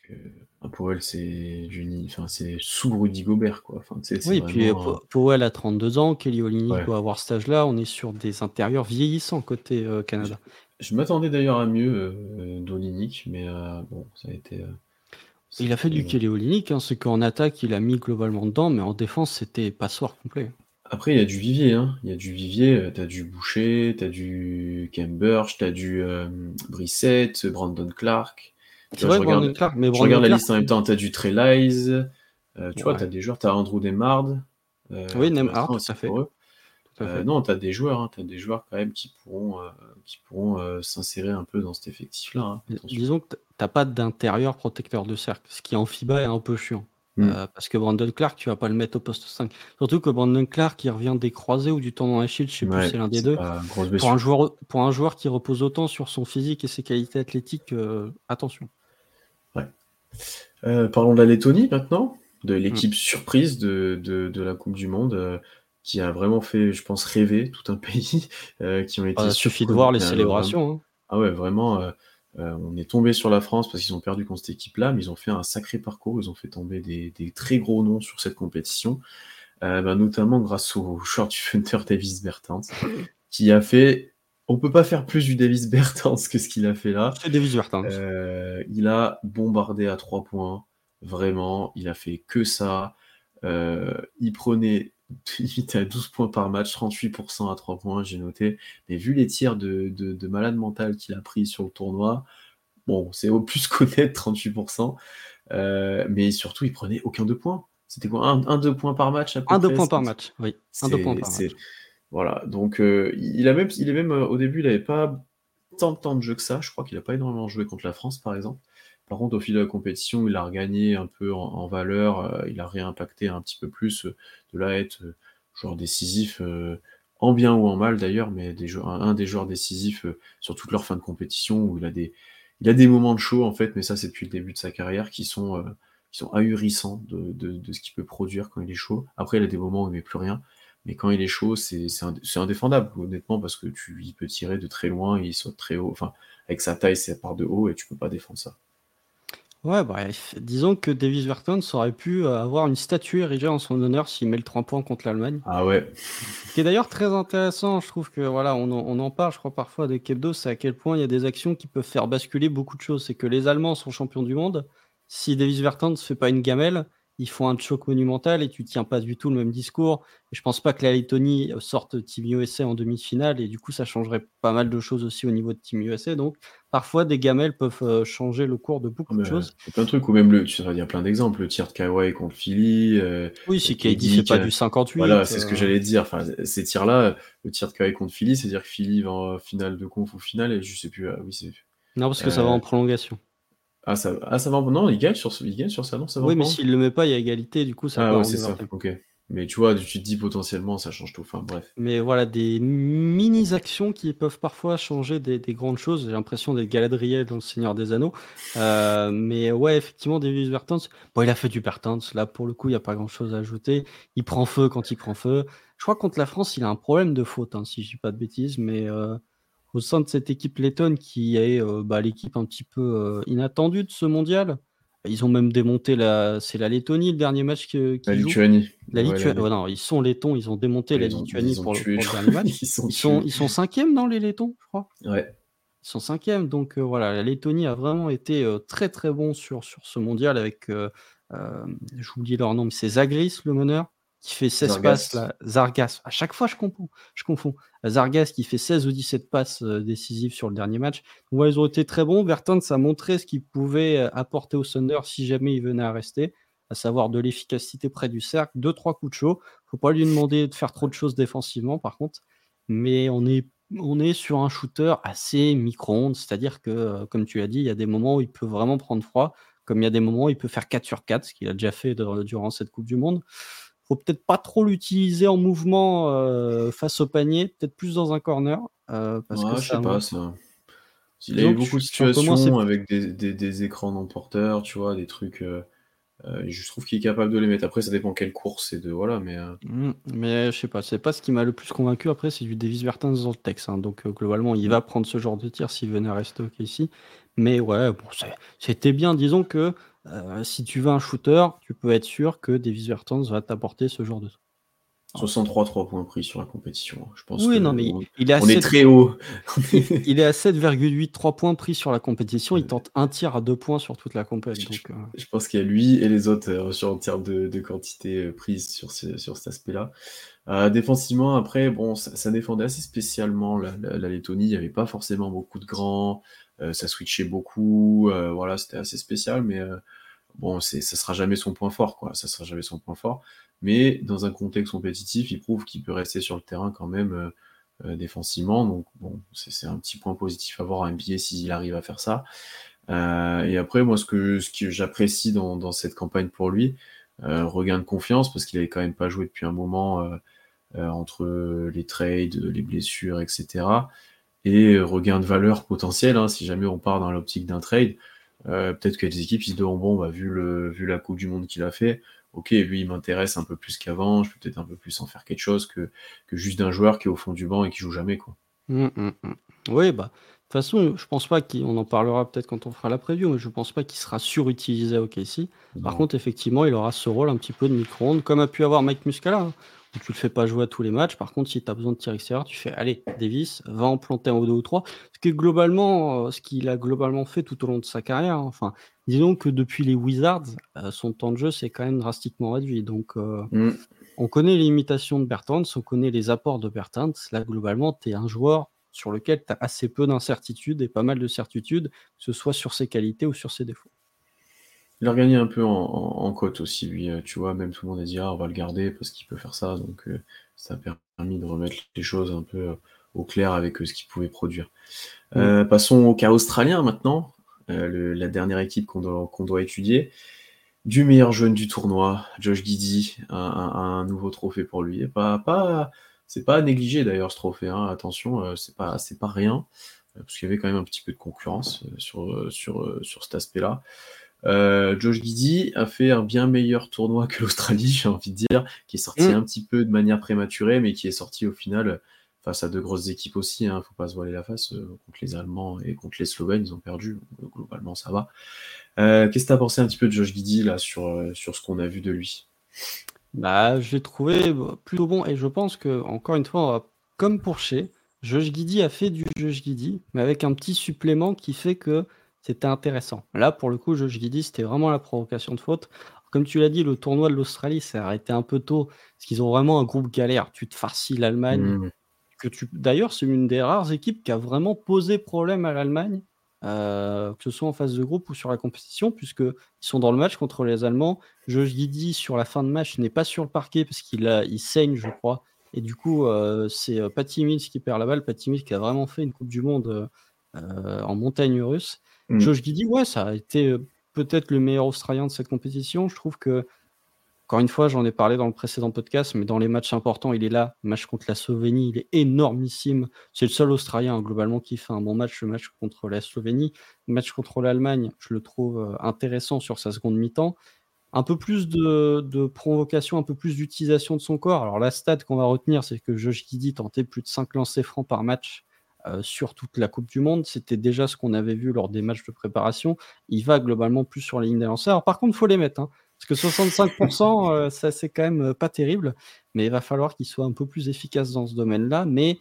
Powell, c'est enfin, c'est sous Rudy Gobert, quoi. Enfin, oui, puis Powell a 32 ans, Kelly Olynyk doit avoir cet âge-là. On est sur des intérieurs vieillissants côté euh, Canada. Je, m'attendais d'ailleurs à mieux euh, mais euh, bon, ça a été. Euh, il a fait du Kelly Olynyk, hein, c'est qu'en attaque, il a mis globalement dedans, mais en défense, c'était passoire complet. Après, il y a du vivier, hein. Il y a du vivier, t'as du Boucher, t'as du Cambridge, t'as du Brissette, Brandon Clark. C'est vrai, je regarde, Clark, mais je regarde la liste en même temps. Tu as du Trey Lies, euh, tu vois, tu as des joueurs, tu as Andrew Demard. Euh, oui, Nemhard, tout à fait. Euh, non, tu as des joueurs, hein, tu as des joueurs quand même qui pourront, qui pourront s'insérer un peu dans cet effectif-là. Hein, disons que tu pas d'intérieur protecteur de cercle, ce qui en FIBA est un peu chiant. Hmm. parce que Brandon Clark, tu vas pas le mettre au poste 5. Surtout que Brandon Clark, il revient des croisés ou du tendon Achille, je sais plus, c'est l'un des deux. Pour un, joueur, pour un joueur qui repose autant sur son physique et ses qualités athlétiques, attention. Euh, parlons de la Lettonie maintenant, de l'équipe hmm. surprise de, de, la Coupe du Monde, euh, qui a vraiment fait, je pense, rêver tout un [laughs] pays, euh, qui ont été. Il suffit de voir les célébrations. Hein. Ah ouais, vraiment. on est tombé sur la France parce qu'ils ont perdu contre cette équipe-là, mais ils ont fait un sacré parcours. Ils ont fait tomber des, des très gros noms sur cette compétition, bah, notamment grâce au [laughs] short du Funter Davis Bertens, qui a fait on peut pas faire plus du Davis Bertans [laughs] que ce qu'il a fait là. C'est Davis Bertans. Euh, il a bombardé à trois points, vraiment. Il a fait que ça. Euh, il prenait [laughs] limite à 12 points par match, 38% à 3 points, j'ai noté. Mais vu les tirs de, malade mental qu'il a pris sur le tournoi, bon, c'est au plus [laughs] connaître 38%. Euh, mais surtout, il prenait aucun deux points. C'était quoi? Un, deux points par match Un deux points par match, oui. Un deux points par match. Voilà, donc euh, il, a même, il est même euh, au début, il n'avait pas tant de temps de jeu que ça. Je crois qu'il n'a pas énormément joué contre la France, par exemple. Par contre, au fil de la compétition, il a regagné un peu en, valeur, euh, il a réimpacté un petit peu plus, de là être joueur décisif, en bien ou en mal d'ailleurs, mais un, des joueurs décisifs sur toute leur fin de compétition, où il a des, il a des moments de show en fait, mais ça c'est depuis le début de sa carrière, qui sont, qui sont ahurissants de, de ce qu'il peut produire quand il est chaud. Après, il a des moments où il met plus rien, mais quand il est chaud, c'est indéfendable, honnêtement, parce que tu, il peut tirer de très loin, il saute très haut. Enfin, avec sa taille, c'est part de haut et tu peux pas défendre ça. Ouais, bref. Disons que Davis Verton aurait pu euh, avoir une statue érigée en son honneur s'il met le 3 points contre l'Allemagne. Ah ouais. Ce qui est d'ailleurs très intéressant, je trouve que voilà, on en, parle, je crois parfois de Kebdo, c'est à quel point il y a des actions qui peuvent faire basculer beaucoup de choses. C'est que les Allemands sont champions du monde. Si Davis Verton ne fait pas une gamelle, ils font un choc monumental et tu tiens pas du tout le même discours. Et je pense pas que la Lettonie sorte Team USA en demi-finale et du coup ça changerait pas mal de choses aussi au niveau de Team USA. Donc parfois des gamelles peuvent euh, changer le cours de beaucoup de choses. Il y a plein de trucs ou même le, tu dire plein d'exemples, le tir de Kawhi contre Philly. Euh, oui, si KD fait pas du 58. Voilà, c'est ce que euh. j'allais dire. Enfin, ces tirs-là, le tir de Kawhi contre Philly, c'est-à-dire que Philly va en finale de conf ou finale et je sais plus. oui, c'est. Non, parce que ça va en prolongation. Ah ça, ah, ça va. Non, il gagne sur, il gagne sur ça, non ça va Oui, mais s'il le met pas, il y a égalité, du coup, ça Ah, ouais, c'est ça. Ok. Mais tu vois, tu te dis potentiellement, ça change tout. Enfin, bref. Mais voilà, des mini-actions qui peuvent parfois changer des, grandes choses. J'ai l'impression d'être Galadriel dans Le Seigneur des Anneaux. Euh, mais ouais, effectivement, Davis Bertens, bon, il a fait du Bertens. Là, pour le coup, il n'y a pas grand-chose à ajouter. Il prend feu quand il prend feu. Je crois que contre la France, il a un problème de faute, hein, si je dis pas de bêtises. Mais euh, au sein de cette équipe lettonne qui est euh, bah, l'équipe un petit peu euh, inattendue de ce mondial. Ils ont même démonté la. C'est la Lettonie, le dernier match que. La Lituanie. La Lituanie. non, ils sont lettons, ils ont démonté la Lituanie pour, le, dernier match. [laughs] ils, sont ils, sont cinquièmes dans les lettons, je crois? Ouais. Ils sont cinquièmes, donc euh, voilà, la Lettonie a vraiment été très très bon sur, sur ce mondial avec. J'oublie leur nom, mais c'est Zagris, le meneur. Qui fait 16 passes, là, Zargas, à chaque fois je confonds, je confonds. Zargas qui fait 16 ou 17 passes euh, décisives sur le dernier match. Ouais, ils ont été très bons. Ça a montré ce qu'il pouvait euh, apporter au Thunder si jamais il venait à rester, à savoir de l'efficacité près du cercle, deux trois coups de chaud. Faut pas lui demander de faire trop de choses défensivement par contre, mais on est on est sur un shooter assez micro-ondes, c'est-à-dire que, euh, comme tu l'as dit, il y a des moments où il peut vraiment prendre froid, comme il y a des moments où il peut faire 4 sur 4, ce qu'il a déjà fait durant cette Coupe du Monde faut peut-être pas trop l'utiliser en mouvement euh, face au panier, peut-être plus dans un corner. Euh, parce que je sais pas ça. Il a eu beaucoup de situations avec des, écrans non porteurs, tu vois, des trucs. Euh, je trouve qu'il est capable de les mettre. Après, ça dépend quelle course et de voilà, mais. Mmh, mais je sais pas, c'est pas ce qui m'a le plus convaincu. Après, c'est du Davis Bertens dans le texte. Hein. donc globalement, il va prendre ce genre de tir s'il venait rester OK ici. Mais ouais, bon, c'était bien. Disons que euh, si tu veux un shooter, tu peux être sûr que Davis Bertans va t'apporter ce genre de 63 3 points pris sur la compétition. Je pense oui, non, mais il est, on est très haut. il est à 7,8 3 points pris sur la compétition. Il tente un tir à 2 points sur toute la compétition. Je, euh. je, pense qu'il y a lui et les autres euh, sur en termes de, quantité prise sur, sur cet aspect-là. défensivement, après, bon, ça, défendait assez spécialement la, Lettonie. Il n'y avait pas forcément beaucoup de grands. ça switchait beaucoup. voilà, c'était assez spécial, mais bon, c'est, ça sera jamais son point fort, quoi. Ça sera jamais son point fort. Mais dans un contexte compétitif, il prouve qu'il peut rester sur le terrain quand même euh, euh, défensivement. Donc bon, c'est, un petit point positif à voir à billet s'il arrive à faire ça. Euh, et après, moi, ce que, ce que j'apprécie dans, cette campagne pour lui, regain de confiance, parce qu'il avait quand même pas joué depuis un moment entre les trades, les blessures, etc. Et regain de valeur potentiel, hein, si jamais on part dans l'optique d'un trade. Euh, peut-être que les équipes ils se diront bon, bah, vu, le, vu la Coupe du Monde qu'il a fait, ok, lui il m'intéresse un peu plus qu'avant, je peux peut-être un peu plus en faire quelque chose que, que juste d'un joueur qui est au fond du banc et qui joue jamais. Quoi. Mmh, mmh, mmh. Oui, bah. De toute façon, je pense pas qu'on en parlera peut-être quand on fera la preview, mais je pense pas qu'il sera surutilisé au KC. Par contre, effectivement, il aura ce rôle un petit peu de micro-ondes, comme a pu avoir Mike Muscala. Hein tu le fais pas jouer à tous les matchs. Par contre, si tu as besoin de tir extérieur, tu fais allez, Davis, va en planter un ou deux ou trois. Ce que globalement, euh, ce qu'il a globalement fait tout au long de sa carrière. Hein. Enfin, disons que depuis les Wizards, euh, son temps de jeu s'est quand même drastiquement réduit. Donc, euh, mm. on connaît les limitations de Bertans, on connaît les apports de Bertans. Là, globalement, tu es un joueur sur lequel tu as assez peu d'incertitudes et pas mal de certitudes, que ce soit sur ses qualités ou sur ses défauts. Il a regagné un peu en, en, cote aussi, lui. Euh, tu vois, même tout le monde a dit, ah, on va le garder parce qu'il peut faire ça. Donc, euh, ça a permis de remettre les choses un peu euh, au clair avec ce qu'il pouvait produire. Mm. passons au cas australien maintenant, la dernière équipe qu'on doit, doit, étudier. Du meilleur jeune du tournoi, Josh Giddy, un, un, nouveau trophée pour lui. pas, pas, c'est pas négligé d'ailleurs ce trophée, hein. attention, c'est pas, pas rien, parce qu'il y avait quand même un petit peu de concurrence sur, sur, sur cet aspect-là. Euh, Josh Giddy a fait un bien meilleur tournoi que l'Australie, [laughs] j'ai envie de dire, qui est sorti mm. un petit peu de manière prématurée, mais qui est sorti au final face à de grosses équipes aussi. Hein, faut pas se voiler la face euh, contre les Allemands et contre les Slovènes, ils ont perdu. globalement, ça va. Euh, qu'est-ce que tu as pensé un petit peu de Josh Giddy là sur, sur ce qu'on a vu de lui? Bah, je l'ai trouvé plutôt bon et je pense que encore une fois, comme pour chez, Josh Giddy a fait du Josh Giddy, mais avec un petit supplément qui fait que c'était intéressant. Là, pour le coup, je dis c'était vraiment la provocation de faute. Comme tu l'as dit, le tournoi de l'Australie s'est arrêté un peu tôt, parce qu'ils ont vraiment un groupe galère. Tu te farcis l'Allemagne. Mmh. que tu... D'ailleurs, c'est une des rares équipes qui a vraiment posé problème à l'Allemagne, euh, que ce soit en phase de groupe ou sur la compétition, puisqu'ils sont dans le match contre les Allemands. Josh Guidi, sur la fin de match, n'est pas sur le parquet parce qu'il il saigne, je crois. Et du coup, euh, c'est euh, Patty Mills qui perd la balle. Patty Mills qui a vraiment fait une Coupe du Monde en montagne russe. Mm. Josh Giddy, ouais, ça a été euh, peut-être le meilleur Australien de cette compétition. Je trouve que, encore une fois, j'en ai parlé dans le précédent podcast, mais dans les matchs importants, il est là. Match contre la Slovénie, il est énormissime. C'est le seul Australien, hein, globalement, qui fait un bon match, le match contre la Slovénie. Le match contre l'Allemagne, je le trouve euh, intéressant sur sa seconde mi-temps. Un peu plus de, provocation, un peu plus d'utilisation de son corps. Alors, la stat qu'on va retenir, c'est que Josh Giddy tentait plus de 5 lancers francs par match euh, sur toute la Coupe du Monde. C'était déjà ce qu'on avait vu lors des matchs de préparation. Il va globalement plus sur les lignes des lanceurs. par contre, il faut les mettre. Hein, parce que 65%, [laughs] euh, ça c'est quand même euh, pas terrible. Mais il va falloir qu'il soit un peu plus efficace dans ce domaine-là. Mais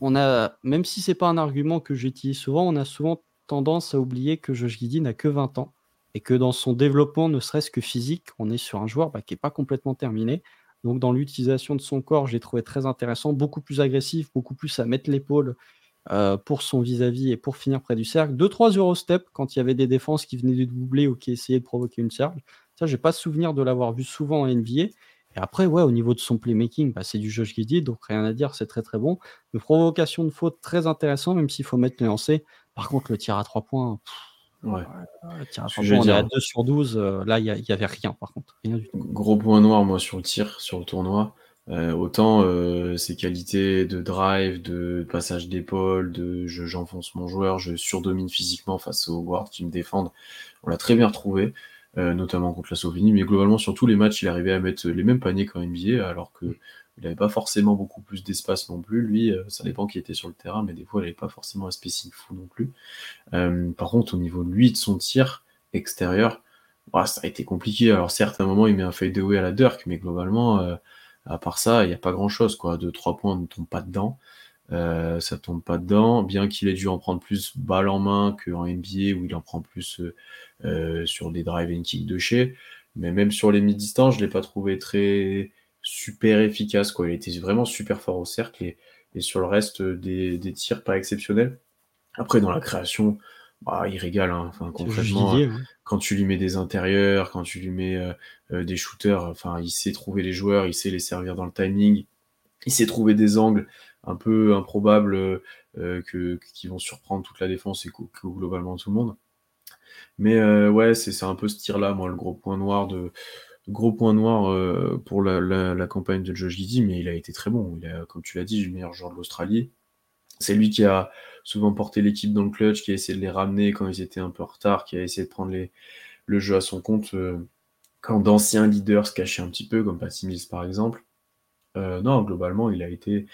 on a, même si c'est pas un argument que j'utilise souvent, on a souvent tendance à oublier que Josh Giddy n'a que 20 ans et que dans son développement, ne serait-ce que physique, on est sur un joueur bah, qui n'est pas complètement terminé. Donc, dans l'utilisation de son corps, je l'ai trouvé très intéressant, beaucoup plus agressif, beaucoup plus à mettre l'épaule euh, pour son vis-à-vis et pour finir près du cercle. 2-3 Eurostep quand il y avait des défenses qui venaient de doubler ou qui essayaient de provoquer une cercle. Ça, j'ai pas souvenir de l'avoir vu souvent en NBA. Et après, ouais, au niveau de son playmaking, bah, c'est du Josh Giddy, donc rien à dire, c'est très très bon. Une provocation de faute très intéressant, même s'il faut mettre les lancers. Par contre, le tir à 3 points, Ouais. le tir à 3 Je on est à dire- 2 sur 12. euh, là, il n'y avait rien, par contre. Rien du tout. Gros point noir, moi, sur le tir, sur le tournoi. Euh, autant euh, ses qualités de drive, de passage d'épaule, de je- j'enfonce mon joueur, je surdomine physiquement face aux guards qui me défendent. On l'a très bien retrouvé, euh, notamment contre la Slovénie, mais globalement sur tous les matchs, il arrivait à mettre les mêmes paniers qu'en NBA, alors que il n'avait pas forcément beaucoup plus d'espace non plus. Lui, euh, ça dépend qui était sur le terrain, mais des fois, il n'avait pas forcément un spacing fou non plus. Euh, par contre, au niveau de lui, de son tir extérieur, bah, ça a été compliqué. Alors certes, à un moment, il met un fadeaway à la Dirk, mais globalement, euh, à part ça, il n'y a pas grand-chose. quoi. De trois points, ne tombe pas dedans. Euh, ça tombe pas dedans, bien qu'il ait dû en prendre plus balle en main qu'en NBA, où il en prend plus euh, euh, sur des drive and kick de chez. Mais même sur les mi-distances, je l'ai pas trouvé très super efficace. Quoi. Il était vraiment super fort au cercle et, et sur le reste des, des tirs pas exceptionnels. Après, dans la création, bah, il régale. hein. Enfin, concrètement, hein. quand tu lui mets des intérieurs, quand tu lui mets euh, euh, des shooters, enfin, il sait trouver les joueurs, il sait les servir dans le timing, il sait trouver des angles un peu improbables euh, euh, que, qui vont surprendre toute la défense et que, que globalement tout le monde. Mais euh, ouais, c'est un peu ce tir-là, moi, le gros point noir de gros point noir euh, pour la, la, la campagne de Josh Giddy, mais il a été très bon. Il a, comme tu l'as dit, le meilleur joueur de l'Australie. C'est lui qui a souvent porté l'équipe dans le clutch, qui a essayé de les ramener quand ils étaient un peu en retard, qui a essayé de prendre le jeu à son compte euh, quand d'anciens leaders se cachaient un petit peu, comme Patty Mills par exemple. Euh, non, globalement, il a été,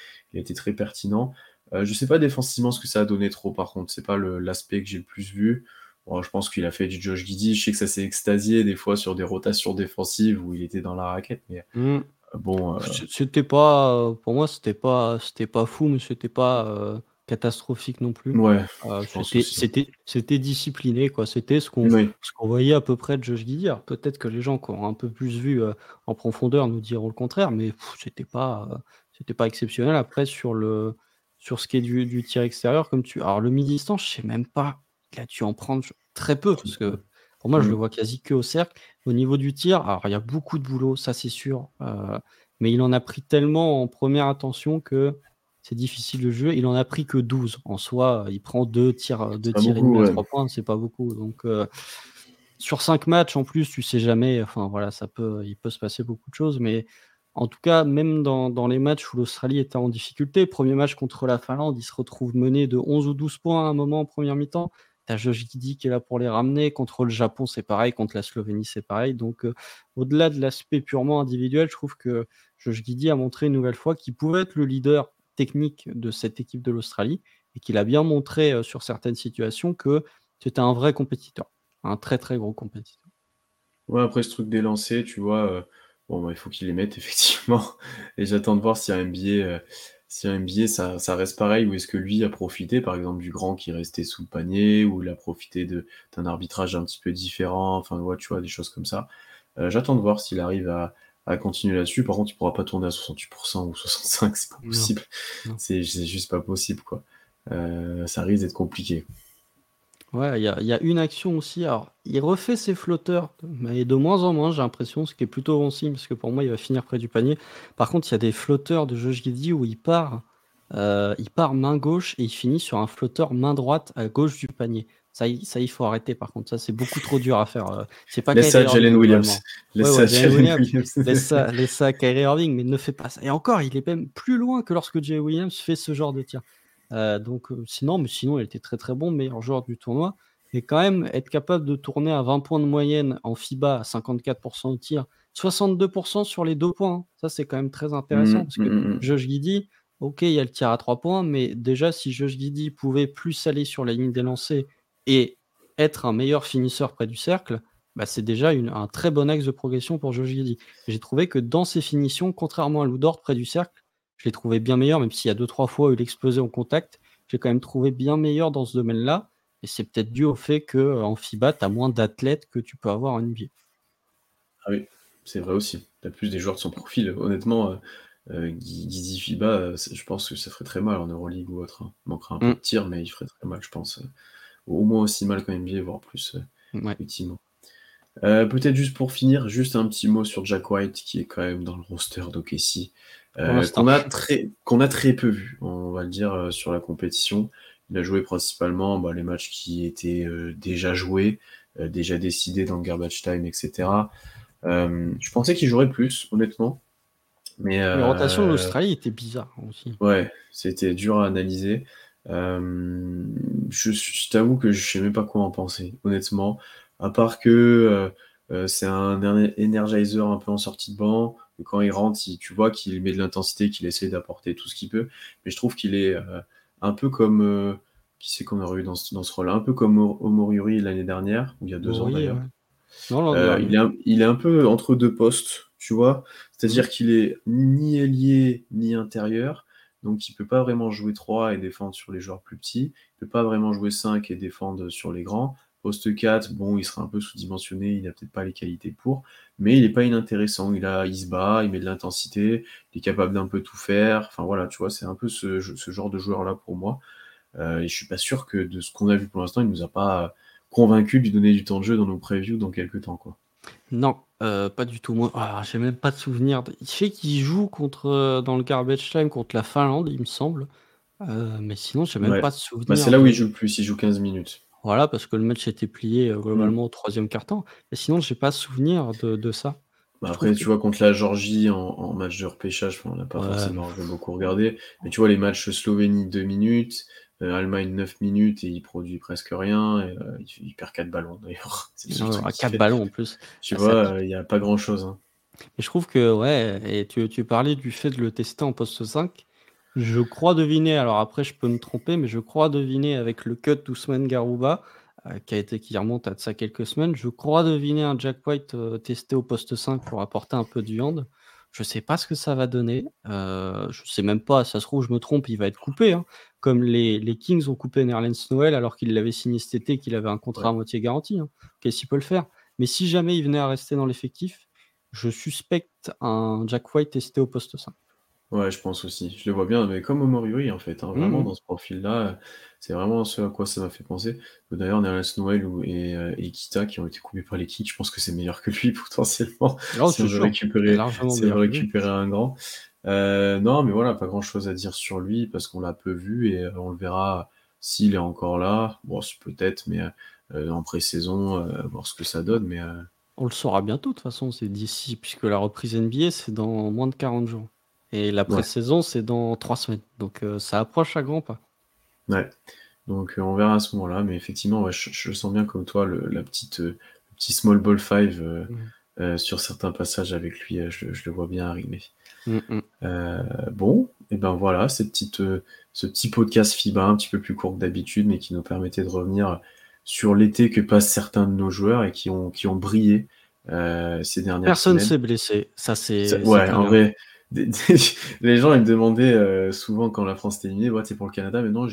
très pertinent. Euh, je sais pas défensivement ce que ça a donné trop, par contre. C'est pas l'aspect que j'ai le plus vu. Je pense qu'il a fait du Josh Giddy. Je sais que ça s'est extasié des fois sur des rotations défensives où il était dans la raquette, mais Mm. Bon, euh, C'était pas, pour moi, c'était pas, c'était pas fou, mais c'était pas euh, catastrophique non plus. ouais, Euh, c'était, aussi. c'était, c'était discipliné, quoi. C'était ce qu'on, oui. voyait à peu près de Josh. Alors, Peut-être que les gens qui ont un peu plus vu euh, en profondeur nous diront le contraire, mais c'était pas, euh, c'était pas exceptionnel. Après, sur le, sur ce qui est du, du tir extérieur, comme tu, alors le mi-distance, je sais même pas. Il a dû en prendre très peu parce que pour moi, je le Mm. vois quasi que au cercle. Au niveau du tir, alors il y a beaucoup de boulot, ça c'est sûr. euh, mais il en a pris tellement en première intention que c'est difficile de jouer. Il en a pris que 12. En soi, il prend deux tirs, deux pas tirs et demi à. 3 points, c'est pas beaucoup. Donc euh, sur 5 matchs, en plus, tu sais jamais. Enfin voilà, ça peut, il peut se passer beaucoup de choses. Mais en tout cas, même dans, dans les matchs où l'Australie était en difficulté, premier match contre la Finlande, il se retrouve mené de 11 ou 12 points à un moment en première mi-temps. T'as Josh Giddy qui est là pour les ramener. Contre le Japon, c'est pareil. Contre la Slovénie, c'est pareil. Donc, euh, au-delà de l'aspect purement individuel, je trouve que Josh Giddy a montré une nouvelle fois qu'il pouvait être le leader technique de cette équipe de l'Australie et qu'il a bien montré euh, sur certaines situations que c'était un vrai compétiteur, un très très gros compétiteur. Ouais, après ce truc des lancers, tu vois, euh, bon, bah, il faut qu'il les mette, [laughs] effectivement. Et j'attends de voir si un euh, si un NBA ça, ça reste pareil, ou est-ce que lui a profité, par exemple, du grand qui restait sous le panier, ou il a profité d'un arbitrage un petit peu différent, enfin, ouais, tu vois, des choses comme ça. Euh, j'attends de voir s'il arrive à, à continuer là-dessus. Par contre, il pourra pas tourner à 68% ou 65%, c'est pas possible. C'est juste pas possible, quoi. Euh, ça risque d'être compliqué. Ouais, il y a, il y a une action aussi. Alors, il refait ses flotteurs, mais de moins en moins, j'ai l'impression, ce qui est plutôt bon signe, parce que pour moi, il va finir près du panier. Par contre, il y a des flotteurs de Josh Giddy où il part, euh, il part main gauche et il finit sur un flotteur main droite à gauche du panier. Ça, il- ça, il faut arrêter. Par contre, ça, c'est beaucoup trop dur à faire. euh, C'est pas Laisse ça Jalen Williams. Laisse Ouais, Jalen Williams. [laughs] Laisse ça, laisse ça Kyrie Irving, mais ne fais pas ça. Et encore, il est même plus loin que lorsque Jay Williams fait ce genre de tir. Euh, donc, euh, sinon, mais sinon, il était très très bon, meilleur joueur du tournoi. Et quand même, être capable de tourner à 20 points de moyenne en FIBA à 54% au tir, 62% sur les deux points. hein. Ça, c'est quand même très intéressant Mm, parce que mm, mm. Josh Giddy, ok, il y a le tir à 3 points, mais déjà, si Josh Giddy pouvait plus aller sur la ligne des lancers et être un meilleur finisseur près du cercle, bah, c'est déjà une- un très bon axe de progression pour Josh Giddy. J'ai trouvé que dans ses finitions, contrairement à Lou Dort près du cercle, je l'ai trouvé bien meilleur, même s'il y a deux, trois fois où il explosait en contact, j'ai quand même trouvé bien meilleur dans ce domaine-là. Et c'est peut-être dû au fait qu'en FIBA, tu as moins d'athlètes que tu peux avoir en NBA. Ah oui. c'est vrai aussi. Tu as plus des joueurs de son profil. Honnêtement, euh, Fiba, je pense que ça ferait très mal en Euroleague ou autre. Hein. Il manquera un peu mm. de tir, mais il ferait très mal, je pense. Au moins aussi mal qu'en NBA, voire plus, effectivement. Peut-être juste pour finir, juste un petit mot sur Jack White, qui est quand même dans le roster d'OKC, qu'on a, très, qu'on a très peu vu, on va le dire, sur la compétition. Il a joué principalement bah, les matchs qui étaient déjà joués, déjà décidés dans le garbage time, etc. je pensais qu'il jouerait plus, honnêtement. Mais, la rotation de l'Australie était bizarre aussi. Ouais, c'était dur à analyser. je, je t'avoue que je sais même pas quoi en penser, honnêtement. À part que euh, euh, c'est un energizer un peu en sortie de banc. Quand il rentre, tu vois qu'il met de l'intensité, qu'il essaie d'apporter tout ce qu'il peut. Mais je trouve qu'il est euh, un peu comme. qui c'est qu'on aurait eu dans ce, dans ce rôle Un peu comme Omoriuri l'année dernière, ou il y a deux ans d'ailleurs. il, est il est un peu entre deux postes, tu vois. C'est-à-dire qu'il est ni ailier ni intérieur. Donc il peut pas vraiment jouer 3 et défendre sur les joueurs plus petits. Il peut pas vraiment jouer 5 et défendre sur les grands. Poste 4, bon, il sera un peu sous-dimensionné, il n'a peut-être pas les qualités pour, mais il n'est pas inintéressant. Il, a, il se bat, il met de l'intensité, il est capable d'un peu tout faire. Enfin voilà, tu vois, c'est un peu ce, genre de joueur-là pour moi. Euh, et je suis pas sûr que de ce qu'on a vu pour l'instant, il nous a pas convaincu de lui donner du temps de jeu dans nos previews dans quelques temps. Quoi. Non, euh, pas du tout. Moi, ah, j'ai même pas de souvenir. Il fait qu'il joue contre, euh, dans le garbage time contre la Finlande, il me semble. mais sinon, j'ai même pas de souvenir. Bah, c'est là où il joue le plus, il joue 15 minutes. Voilà, parce que le match était plié euh, mmh. globalement au troisième quart-temps. Et sinon, j'ai pas souvenir de, ça. Bah, après, tu vois, contre la Georgie en, match de repêchage, on n'a pas forcément beaucoup regardé. Mais tu vois, les matchs Slovénie 2 minutes, euh, Allemagne 9 minutes et il produit presque rien. Et, euh, il, perd 4 ballons [laughs] d'ailleurs. C'est 4 ballons en plus. [laughs] Tu vois, il n'y a pas grand chose. Hein. Et je trouve que, ouais, et tu, tu parlais du fait de le tester en poste 5. Je crois deviner, alors après je peux me tromper, mais je crois deviner avec le cut d'Ousmane Garouba, euh, qui a été qui remonte à ça quelques semaines, je crois deviner un Jack White euh, testé au poste 5 pour apporter un peu de viande. Je sais pas ce que ça va donner. Euh, je sais même pas, ça se trouve, je me trompe, il va être coupé. Hein. comme les, les, Kings ont coupé Nerlens Noël alors qu'il l'avait signé cet été, qu'il avait un contrat à moitié garanti. Hein. Qu'est-ce qu'il peut le faire? Mais si jamais il venait à rester dans l'effectif, je suspecte un Jack White testé au poste 5. Ouais, je pense aussi. Je le vois bien, mais comme Omoriuri, en fait, hein, vraiment, mmh. dans ce profil-là, c'est vraiment ce à quoi ça m'a fait penser. D'ailleurs, Nerlens Noël ou, et, euh, et Kita qui ont été coupés par les je pense que c'est meilleur que lui, [laughs] potentiellement, oh, si on veut récupérer, récupérer un grand. Euh, non, mais voilà, pas grand-chose à dire sur lui, parce qu'on l'a peu vu, et euh, on le verra s'il est encore là. Bon, peut-être, mais en pré-saison, voir ce que ça donne, mais... On le saura bientôt, de toute façon, c'est d'ici, puisque la reprise NBA, c'est dans moins de 40 jours. Et la pré-saison, c'est dans trois semaines. Donc euh, ça approche à grands pas. Ouais. Donc euh, on verra à ce moment-là. Mais effectivement, je, je, sens bien comme toi le, la petite, euh, petit small ball five mmh. sur certains passages avec lui. Je, le vois bien arriver. Mmh, mmh. bon, et ben voilà, cette petite, ce petit podcast FIBA un petit peu plus court que d'habitude, mais qui nous permettait de revenir sur l'été que passent certains de nos joueurs et qui ont, qui ont brillé ces dernières Personne s'est blessé. Ça, c'est. Ouais, en vrai [laughs] les gens ils me demandaient euh, souvent quand la France était éliminée, ouais, c'est pour le Canada, mais non,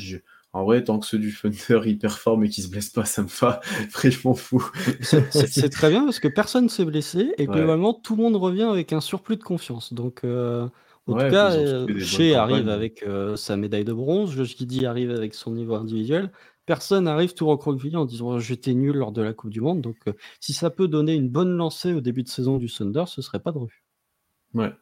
en vrai, tant que ceux du Thunder ils performent et qu'ils se blessent pas, ça me va. [laughs] Après, je m'en fous. [laughs] c'est très bien parce que personne s'est blessé et globalement tout le monde revient avec un surplus de confiance. Donc, euh, en tout cas, Shea arrive avec euh, sa médaille de bronze, Josh Giddy arrive avec son niveau individuel. Personne arrive tout recroquevillé en disant j'étais nul lors de la Coupe du Monde. Donc, si ça peut donner une bonne lancée au début de saison du Thunder, ce serait pas de refus. Ouais,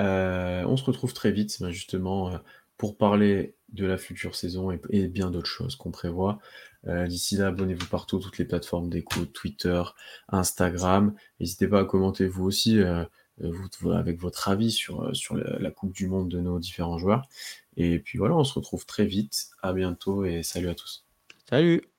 euh, on se retrouve très vite, ben, justement, euh, pour parler de la future saison et, bien d'autres choses qu'on prévoit. Euh, d'ici là, abonnez-vous partout, toutes les plateformes d'écoute, Twitter, Instagram. N'hésitez pas à commenter vous aussi avec votre avis sur, sur la, Coupe du Monde de nos différents joueurs. Et puis voilà, on se retrouve très vite. À bientôt et salut à tous. Salut